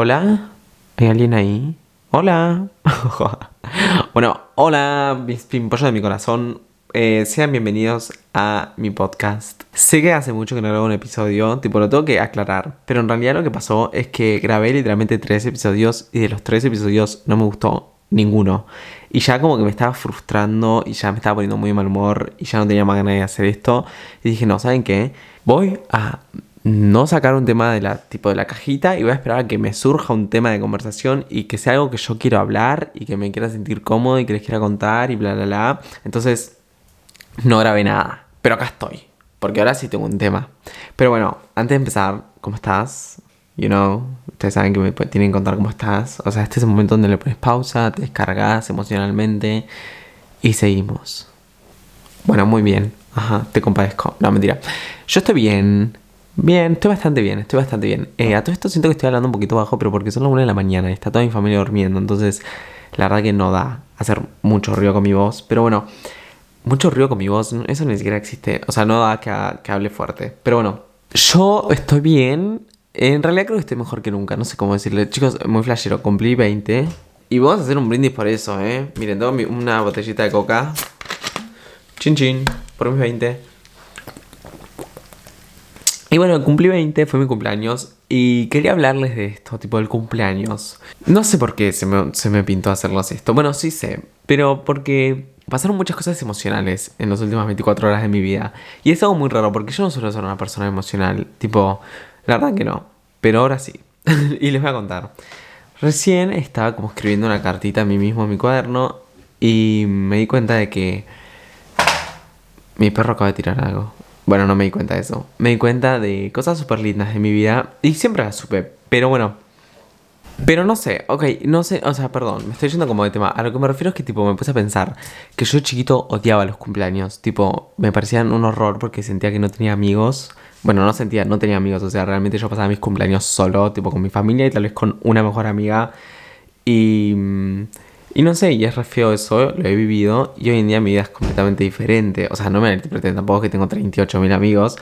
Hola, ¿hay alguien ahí? Hola. bueno, hola, mis pimpollos de mi corazón. Eh, sean bienvenidos a mi podcast. Sé que hace mucho que no grabo un episodio, tipo lo tengo que aclarar, pero en realidad lo que pasó es que grabé literalmente tres episodios y de los tres episodios no me gustó ninguno. Y ya como que me estaba frustrando y ya me estaba poniendo muy mal humor y ya no tenía más ganas de hacer esto. Y dije, no, ¿saben qué? Voy a no sacar un tema de la, tipo de la cajita y voy a esperar a que me surja un tema de conversación y que sea algo que yo quiero hablar y que me quiera sentir cómodo y que les quiera contar y bla, bla, bla. Entonces, no grabé nada. Pero acá estoy. Porque ahora sí tengo un tema. Pero bueno, antes de empezar, ¿cómo estás? You know, ustedes saben que me tienen que contar cómo estás. O sea, este es el momento donde le pones pausa, te descargas emocionalmente y seguimos. Bueno, muy bien. Ajá, te compadezco. No, mentira. Yo estoy bien. Bien, estoy bastante bien, estoy bastante bien. Eh, a todo esto siento que estoy hablando un poquito bajo, pero porque son las 1 de la mañana y está toda mi familia durmiendo, entonces la verdad que no da hacer mucho ruido con mi voz. Pero bueno, mucho ruido con mi voz, eso ni siquiera existe. O sea, no da que, que hable fuerte. Pero bueno, yo estoy bien. En realidad creo que estoy mejor que nunca, no sé cómo decirle. Chicos, muy flashero, cumplí 20. Y vamos a hacer un brindis por eso, ¿eh? Miren, tengo una botellita de coca. Chin chin, por mis 20. Y bueno, cumplí 20, fue mi cumpleaños y quería hablarles de esto, tipo del cumpleaños. No sé por qué se me, se me pintó hacerlos esto. Bueno, sí sé, pero porque pasaron muchas cosas emocionales en las últimas 24 horas de mi vida. Y es algo muy raro porque yo no suelo ser una persona emocional. Tipo, la verdad que no. Pero ahora sí. y les voy a contar. Recién estaba como escribiendo una cartita a mí mismo en mi cuaderno y me di cuenta de que mi perro acaba de tirar algo. Bueno, no me di cuenta de eso. Me di cuenta de cosas súper lindas de mi vida y siempre las supe. Pero bueno. Pero no sé, ok, no sé, o sea, perdón, me estoy yendo como de tema. A lo que me refiero es que tipo me puse a pensar que yo chiquito odiaba los cumpleaños. Tipo, me parecían un horror porque sentía que no tenía amigos. Bueno, no sentía, no tenía amigos. O sea, realmente yo pasaba mis cumpleaños solo, tipo con mi familia y tal vez con una mejor amiga. Y... Y no sé, y es re feo eso, lo he vivido y hoy en día mi vida es completamente diferente. O sea, no me interpreten tampoco que tengo 38.000 amigos,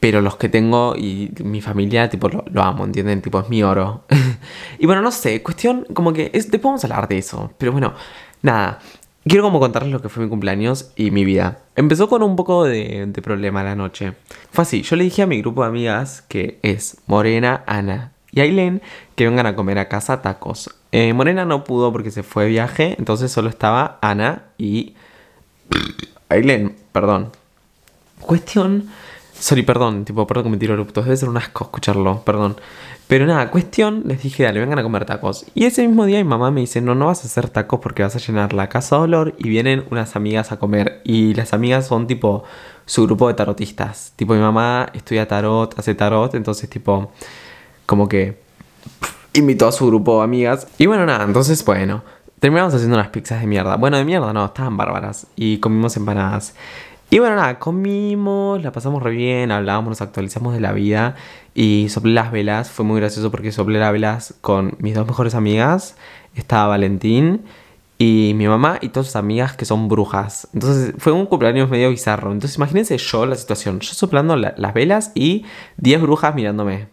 pero los que tengo y mi familia, tipo, lo, amo, ¿entienden? Tipo, es mi oro. y bueno, no sé, cuestión como que es, después vamos a hablar de eso, pero bueno, nada. Quiero como contarles lo que fue mi cumpleaños y mi vida. Empezó con un poco de, de problema la noche. Fue así, yo le dije a mi grupo de amigas, que es Morena, Ana y Aileen que vengan a comer a casa tacos. Eh, Morena no pudo porque se fue de viaje, entonces solo estaba Ana y Aileen, perdón. Cuestión, sorry, perdón, tipo, perdón que me tiro debe ser un asco escucharlo, perdón. Pero nada, cuestión, les dije, dale, vengan a comer tacos. Y ese mismo día mi mamá me dice, no, no vas a hacer tacos porque vas a llenar la casa de olor y vienen unas amigas a comer. Y las amigas son tipo su grupo de tarotistas. Tipo, mi mamá estudia tarot, hace tarot, entonces tipo como que invitó a su grupo de amigas. Y bueno, nada, entonces bueno, terminamos haciendo unas pizzas de mierda. Bueno, de mierda no, estaban bárbaras. Y comimos empanadas. Y bueno, nada, comimos, la pasamos re bien, hablábamos, nos actualizamos de la vida y soplé las velas. Fue muy gracioso porque soplé las velas con mis dos mejores amigas. Estaba Valentín y mi mamá y todas sus amigas que son brujas. Entonces fue un cumpleaños medio bizarro. Entonces imagínense yo la situación, yo soplando las velas y 10 brujas mirándome.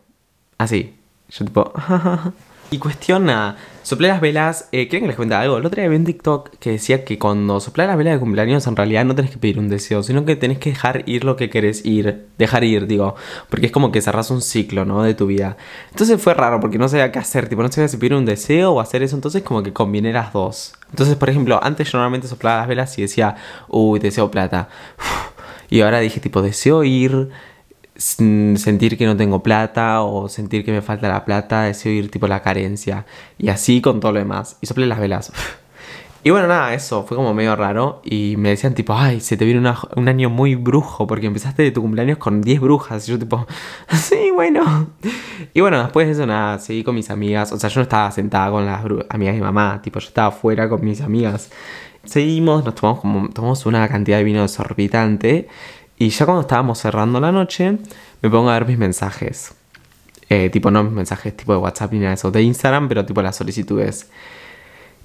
Así. Yo tipo... y cuestiona, soplé las velas, eh, ¿quieren que les cuente algo? El otro día vi un TikTok que decía que cuando soplás las velas de cumpleaños en realidad no tenés que pedir un deseo, sino que tenés que dejar ir lo que querés ir, dejar ir, digo, porque es como que cerrás un ciclo, ¿no? De tu vida. Entonces fue raro porque no sabía qué hacer, tipo, no sabía si pedir un deseo o hacer eso, entonces como que combiné las dos. Entonces, por ejemplo, antes yo normalmente soplaba las velas y decía, uy, deseo plata. Y ahora dije tipo, deseo ir sentir que no tengo plata o sentir que me falta la plata, deseo ir tipo la carencia. Y así con todo lo demás. Y soplé las velas. Y bueno, nada, eso fue como medio raro. Y me decían tipo, ay, se te viene un año muy brujo porque empezaste de tu cumpleaños con 10 brujas. Y yo tipo, sí, bueno. Y bueno, después de eso nada, seguí con mis amigas. O sea, yo no estaba sentada con las amigas de mi mamá. Tipo, yo estaba afuera con mis amigas. Seguimos, nos tomamos como tomamos una cantidad de vino desorbitante. Y ya cuando estábamos cerrando la noche, me pongo a ver mis mensajes. Eh, tipo, no mis mensajes tipo de WhatsApp ni nada de eso, de Instagram, pero tipo las solicitudes.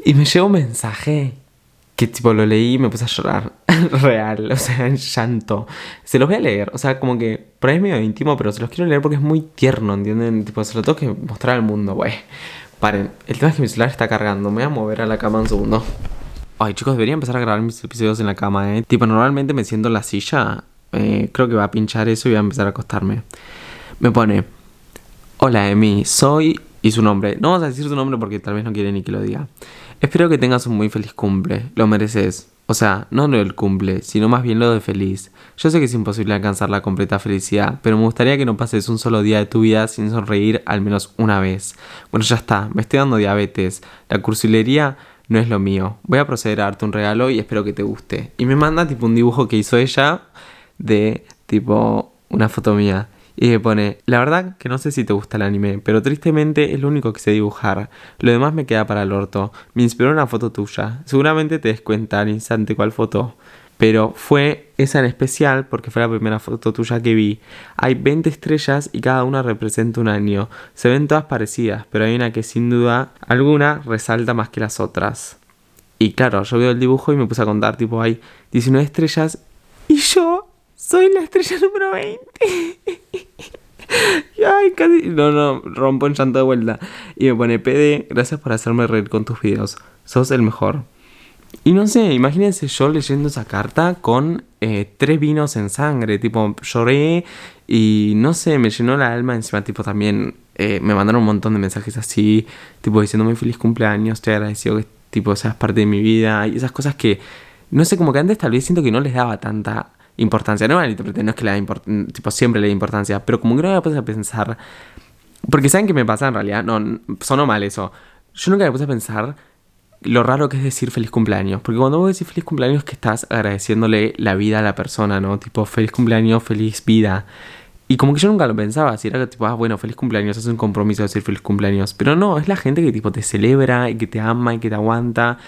Y me llegó un mensaje que tipo lo leí y me puse a llorar. Real, o sea, en llanto. Se los voy a leer, o sea, como que por ahí es medio íntimo, pero se los quiero leer porque es muy tierno, ¿entienden? Tipo, se lo tengo que mostrar al mundo, güey. Paren, el tema es que mi celular está cargando, me voy a mover a la cama un segundo. Ay, chicos, debería empezar a grabar mis episodios en la cama, ¿eh? Tipo, normalmente me siento en la silla, eh, creo que va a pinchar eso y voy a empezar a acostarme. Me pone, hola Emi, soy... Y su nombre. No vamos a decir su nombre porque tal vez no quiere ni que lo diga. Espero que tengas un muy feliz cumple. Lo mereces. O sea, no lo del cumple, sino más bien lo de feliz. Yo sé que es imposible alcanzar la completa felicidad, pero me gustaría que no pases un solo día de tu vida sin sonreír al menos una vez. Bueno, ya está, me estoy dando diabetes. La cursilería no es lo mío. Voy a proceder a darte un regalo y espero que te guste. Y me manda tipo un dibujo que hizo ella de tipo una foto mía. Y me pone, la verdad que no sé si te gusta el anime, pero tristemente es lo único que sé dibujar. Lo demás me queda para el orto. Me inspiró una foto tuya. Seguramente te des cuenta al instante cuál foto. Pero fue esa en especial porque fue la primera foto tuya que vi. Hay 20 estrellas y cada una representa un año. Se ven todas parecidas, pero hay una que sin duda alguna resalta más que las otras. Y claro, yo veo el dibujo y me puse a contar, tipo, hay 19 estrellas y yo soy la estrella número 20. Ay, casi. No, no, rompo en llanto de vuelta. Y me pone PD, gracias por hacerme reír con tus videos. Sos el mejor. Y no sé, imagínense yo leyendo esa carta con eh, tres vinos en sangre. Tipo, lloré y no sé, me llenó la alma. Encima, tipo, también eh, me mandaron un montón de mensajes así. Tipo, diciendo muy feliz cumpleaños, estoy agradecido que tipo seas parte de mi vida. Y esas cosas que, no sé, como que antes tal vez siento que no les daba tanta importancia. No, no es que le da tipo, siempre le da importancia, pero como que no me puse a pensar. Porque saben qué me pasa en realidad, no, sonó mal eso. Yo nunca me puse a pensar lo raro que es decir feliz cumpleaños. Porque cuando vos decís feliz cumpleaños es que estás agradeciéndole la vida a la persona, ¿no? Tipo, feliz cumpleaños, feliz vida. Y como que yo nunca lo pensaba, si era que tipo, ah, bueno, feliz cumpleaños, es un compromiso decir feliz cumpleaños. Pero no, es la gente que tipo te celebra y que te ama y que te aguanta.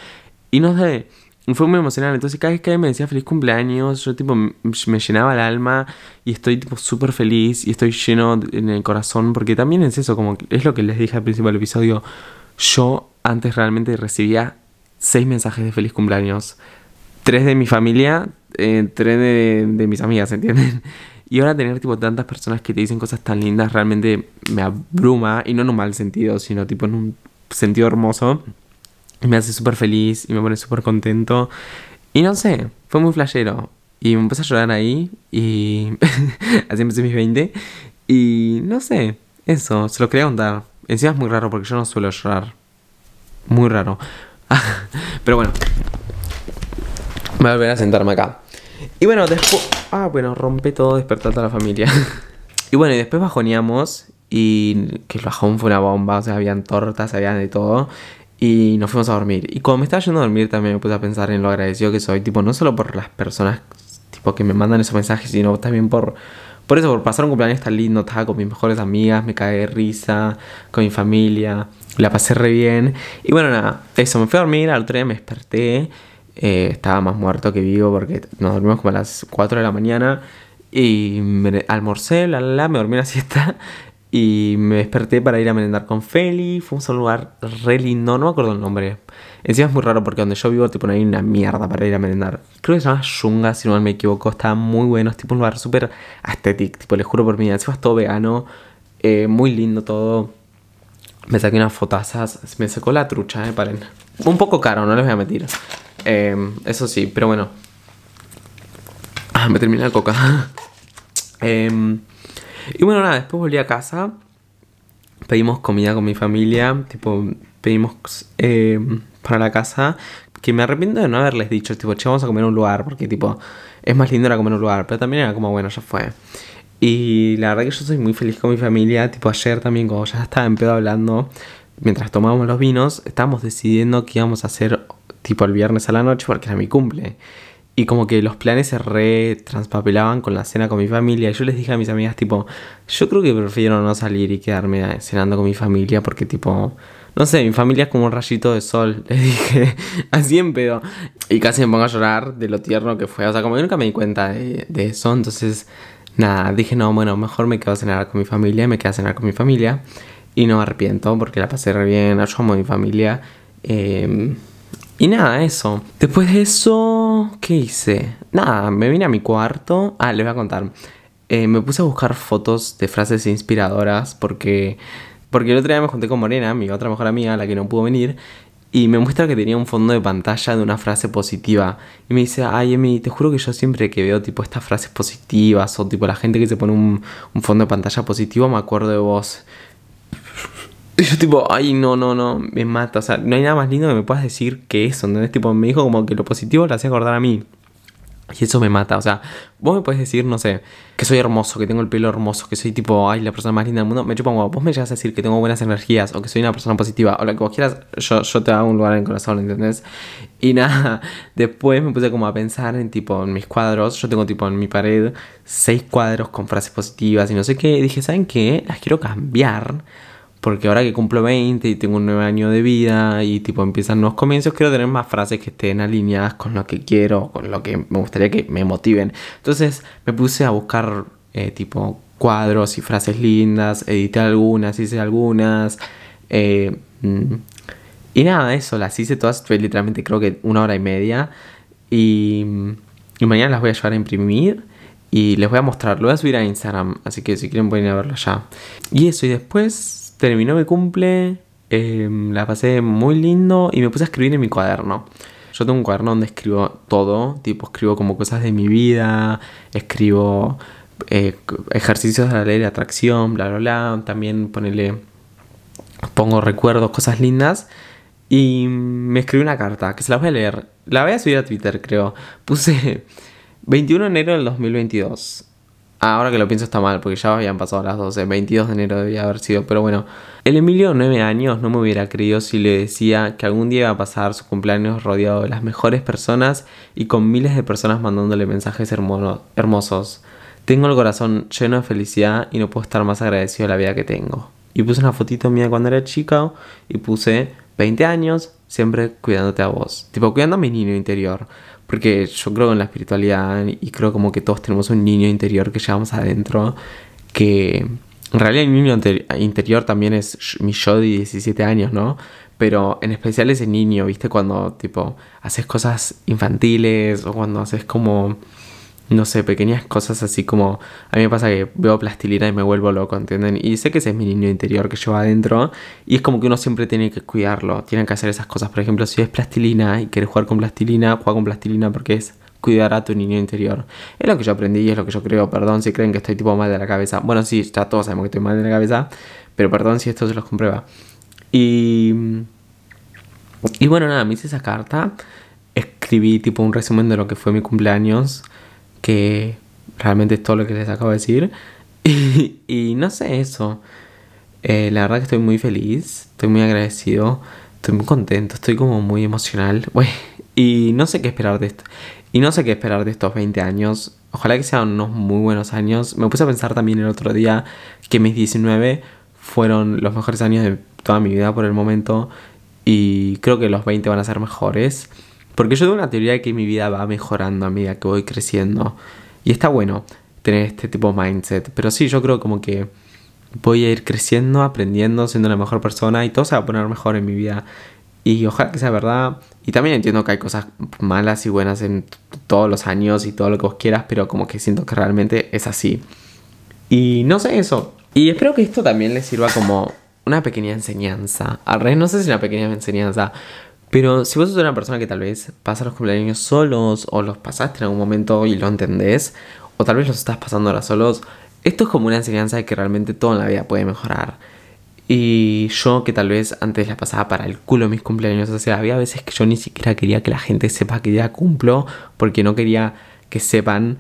Y no sé, fue muy emocionante. Entonces cada vez que me decía feliz cumpleaños, yo tipo me llenaba el alma y estoy tipo súper feliz y estoy lleno en el corazón porque también es eso, como es lo que les dije al principio del episodio. Yo antes realmente recibía seis mensajes de feliz cumpleaños. Tres de mi familia, eh, tres de, de mis amigas, ¿entienden? Y ahora tener tipo tantas personas que te dicen cosas tan lindas realmente me abruma y no en un mal sentido, sino tipo en un sentido hermoso me hace súper feliz y me pone súper contento. Y no sé, fue muy flashero. Y me empecé a llorar ahí y así empecé mis 20. Y no sé, eso, se lo quería contar. Encima es muy raro porque yo no suelo llorar. Muy raro. Pero bueno. Voy a volver a sentarme acá. Y bueno, después... Ah, bueno, rompe todo, despertar a la familia. y bueno, y después bajoneamos y que el bajón fue una bomba, o sea, habían tortas, habían de todo y nos fuimos a dormir. Y cuando me estaba yendo a dormir también me puse a pensar en lo agradecido que soy, tipo, no solo por las personas tipo que me mandan esos mensajes, sino también por por eso, por pasar un cumpleaños tan lindo, estaba con mis mejores amigas, me caí de risa, con mi familia, la pasé re bien. Y bueno, nada, eso, me fui a dormir, al otro me desperté, eh, estaba más muerto que vivo porque nos dormimos como a las 4 de la mañana y me almorcé, la, la, me dormí la siesta y me desperté para ir a merendar con Feli. Fuimos a un lugar re lindo, no me acuerdo el nombre. Encima es muy raro porque donde yo vivo, tipo, no hay una mierda para ir a merendar. Creo que se llama Yunga, si no me equivoco. Estaba muy bueno. Es tipo un lugar súper estético. Tipo, les juro por mí. Encima es todo vegano. Eh, muy lindo todo. Me saqué unas fotazas. Me secó la trucha, eh, paren. Un poco caro, no les voy a mentir. Eh, eso sí, pero bueno. Ah, me terminé la coca. eh. Y bueno, nada, después volví a casa. Pedimos comida con mi familia. Tipo, pedimos eh, para la casa. Que me arrepiento de no haberles dicho, tipo, che, vamos a comer en un lugar. Porque, tipo, es más lindo era comer en un lugar. Pero también era como, bueno, ya fue. Y la verdad que yo soy muy feliz con mi familia. Tipo, ayer también, como ya estaba en pedo hablando, mientras tomábamos los vinos, estábamos decidiendo qué íbamos a hacer, tipo, el viernes a la noche, porque era mi cumple. Y como que los planes se re transpapelaban con la cena con mi familia. Y yo les dije a mis amigas, tipo, yo creo que prefiero no salir y quedarme cenando con mi familia porque, tipo, no sé, mi familia es como un rayito de sol. Les dije, así en pedo. Y casi me pongo a llorar de lo tierno que fue. O sea, como que nunca me di cuenta de, de eso. Entonces, nada, dije, no, bueno, mejor me quedo a cenar con mi familia. Y me quedo a cenar con mi familia. Y no me arrepiento porque la pasé re bien. Yo amo a mi familia. Eh, y nada, eso. Después de eso, ¿qué hice? Nada, me vine a mi cuarto. Ah, les voy a contar. Eh, me puse a buscar fotos de frases inspiradoras porque, porque el otro día me junté con Morena, mi otra mejor amiga, la que no pudo venir, y me muestra que tenía un fondo de pantalla de una frase positiva. Y me dice, ay Emi, te juro que yo siempre que veo tipo estas frases positivas o tipo la gente que se pone un, un fondo de pantalla positivo, me acuerdo de vos. Y yo tipo, ay, no, no, no, me mata. O sea, no hay nada más lindo que me puedas decir que eso, ¿entendés? Tipo, me dijo como que lo positivo lo hacía acordar a mí. Y eso me mata, o sea, vos me puedes decir, no sé, que soy hermoso, que tengo el pelo hermoso, que soy tipo, ay, la persona más linda del mundo. Me chupa como, vos me llegas a decir que tengo buenas energías o que soy una persona positiva o lo que vos quieras, yo, yo te hago un lugar en el corazón, ¿entendés? Y nada, después me puse como a pensar en tipo, en mis cuadros, yo tengo tipo en mi pared seis cuadros con frases positivas y no sé qué. Y dije, ¿saben qué? Las quiero cambiar porque ahora que cumplo 20 y tengo un nuevo año de vida y tipo empiezan nuevos comienzos, quiero tener más frases que estén alineadas con lo que quiero, con lo que me gustaría que me motiven. Entonces me puse a buscar eh, tipo cuadros y frases lindas, edité algunas, hice algunas. Eh, y nada, eso, las hice todas, fue literalmente creo que una hora y media. Y, y mañana las voy a llevar a imprimir. Y les voy a mostrar, lo voy a subir a Instagram, así que si quieren pueden ir a verlo ya. Y eso, y después terminó mi cumple, em, la pasé muy lindo y me puse a escribir en mi cuaderno. Yo tengo un cuaderno donde escribo todo, tipo escribo como cosas de mi vida, escribo eh, ejercicios de la ley de atracción, bla, bla, bla. También ponele, pongo recuerdos, cosas lindas. Y me escribí una carta que se la voy a leer. La voy a subir a Twitter, creo. Puse 21 de enero del 2022. Ahora que lo pienso está mal, porque ya habían pasado las 12. 22 de enero debía haber sido, pero bueno. El Emilio, 9 años, no me hubiera creído si le decía que algún día iba a pasar su cumpleaños rodeado de las mejores personas y con miles de personas mandándole mensajes hermosos. Tengo el corazón lleno de felicidad y no puedo estar más agradecido de la vida que tengo. Y puse una fotito mía cuando era chica y puse 20 años, siempre cuidándote a vos. Tipo, cuidando a mi niño interior. Porque yo creo en la espiritualidad y creo como que todos tenemos un niño interior que llevamos adentro. Que en realidad el niño interior también es mi yo de 17 años, ¿no? Pero en especial ese niño, ¿viste? Cuando tipo haces cosas infantiles o cuando haces como no sé, pequeñas cosas así como a mí me pasa que veo plastilina y me vuelvo loco, ¿entienden? Y sé que ese es mi niño interior que lleva adentro y es como que uno siempre tiene que cuidarlo, tiene que hacer esas cosas. Por ejemplo, si es plastilina y quieres jugar con plastilina, juega con plastilina porque es cuidar a tu niño interior. Es lo que yo aprendí y es lo que yo creo. Perdón si creen que estoy tipo mal de la cabeza. Bueno, sí, ya todos sabemos que estoy mal de la cabeza, pero perdón si esto se los comprueba. Y... Y bueno, nada, me hice esa carta, escribí tipo un resumen de lo que fue mi cumpleaños que realmente es todo lo que les acabo de decir. Y, no sé eso. Eh, la verdad que estoy muy feliz, estoy muy agradecido, estoy muy contento, estoy como muy emocional. y no sé qué esperar de esto. Y no sé qué esperar de estos 20 años. Ojalá que sean unos muy buenos años. Me puse a pensar también el otro día que mis 19 fueron los mejores años de toda mi vida por el momento. Y creo que los 20 van a ser mejores. Porque yo tengo una teoría de que mi vida va mejorando a medida que voy creciendo. Y está bueno tener este tipo de mindset. Pero sí, yo creo como que voy a ir creciendo, aprendiendo, siendo una mejor persona y todo se va a poner mejor en mi vida. Y ojalá que sea verdad. Y también entiendo que hay cosas malas y buenas en todos los años y todo lo que vos quieras, pero como que siento que realmente es así. Y no sé eso. Y espero que esto también les sirva como una pequeña enseñanza. Al revés, no sé si una pequeña enseñanza, pero si vos sos una persona que tal vez pasa los cumpleaños solos o los pasaste en algún momento y lo entendés, o tal vez los estás pasando ahora solos, esto es como una enseñanza de que realmente todo en la vida puede mejorar. Y yo que tal vez antes la pasaba para el culo mis cumpleaños, o sea, había veces que yo ni siquiera quería que la gente sepa que ya cumplo porque no quería que sepan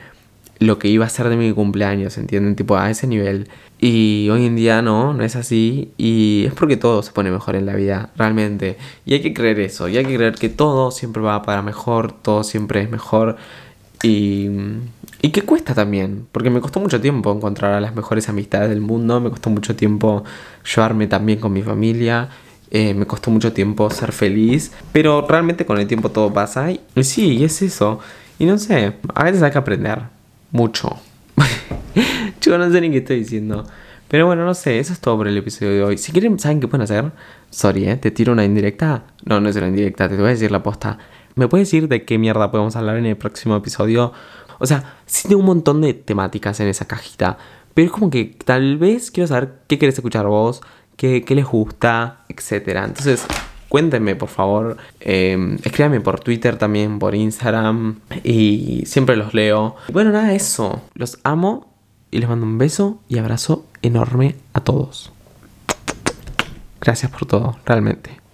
lo que iba a ser de mi cumpleaños, ¿entienden? Tipo a ese nivel. Y hoy en día no, no es así. Y es porque todo se pone mejor en la vida, realmente. Y hay que creer eso. Y hay que creer que todo siempre va para mejor, todo siempre es mejor. Y, y que cuesta también. Porque me costó mucho tiempo encontrar a las mejores amistades del mundo. Me costó mucho tiempo llevarme también con mi familia. Eh, me costó mucho tiempo ser feliz. Pero realmente con el tiempo todo pasa. Y, y sí, es eso. Y no sé, a veces hay que aprender mucho. Yo no sé ni qué estoy diciendo. Pero bueno, no sé, eso es todo por el episodio de hoy. Si quieren, ¿saben qué pueden hacer? Sorry, ¿eh? ¿Te tiro una indirecta? No, no es una indirecta, te voy a decir la posta. ¿Me puedes decir de qué mierda podemos hablar en el próximo episodio? O sea, sí tengo un montón de temáticas en esa cajita. Pero es como que tal vez quiero saber qué querés escuchar vos, qué, qué les gusta, etc. Entonces, cuéntenme por favor. Eh, escríbanme por Twitter también, por Instagram. Y siempre los leo. Bueno, nada, eso. Los amo y les mando un beso y abrazo enorme a todos. Gracias por todo, realmente.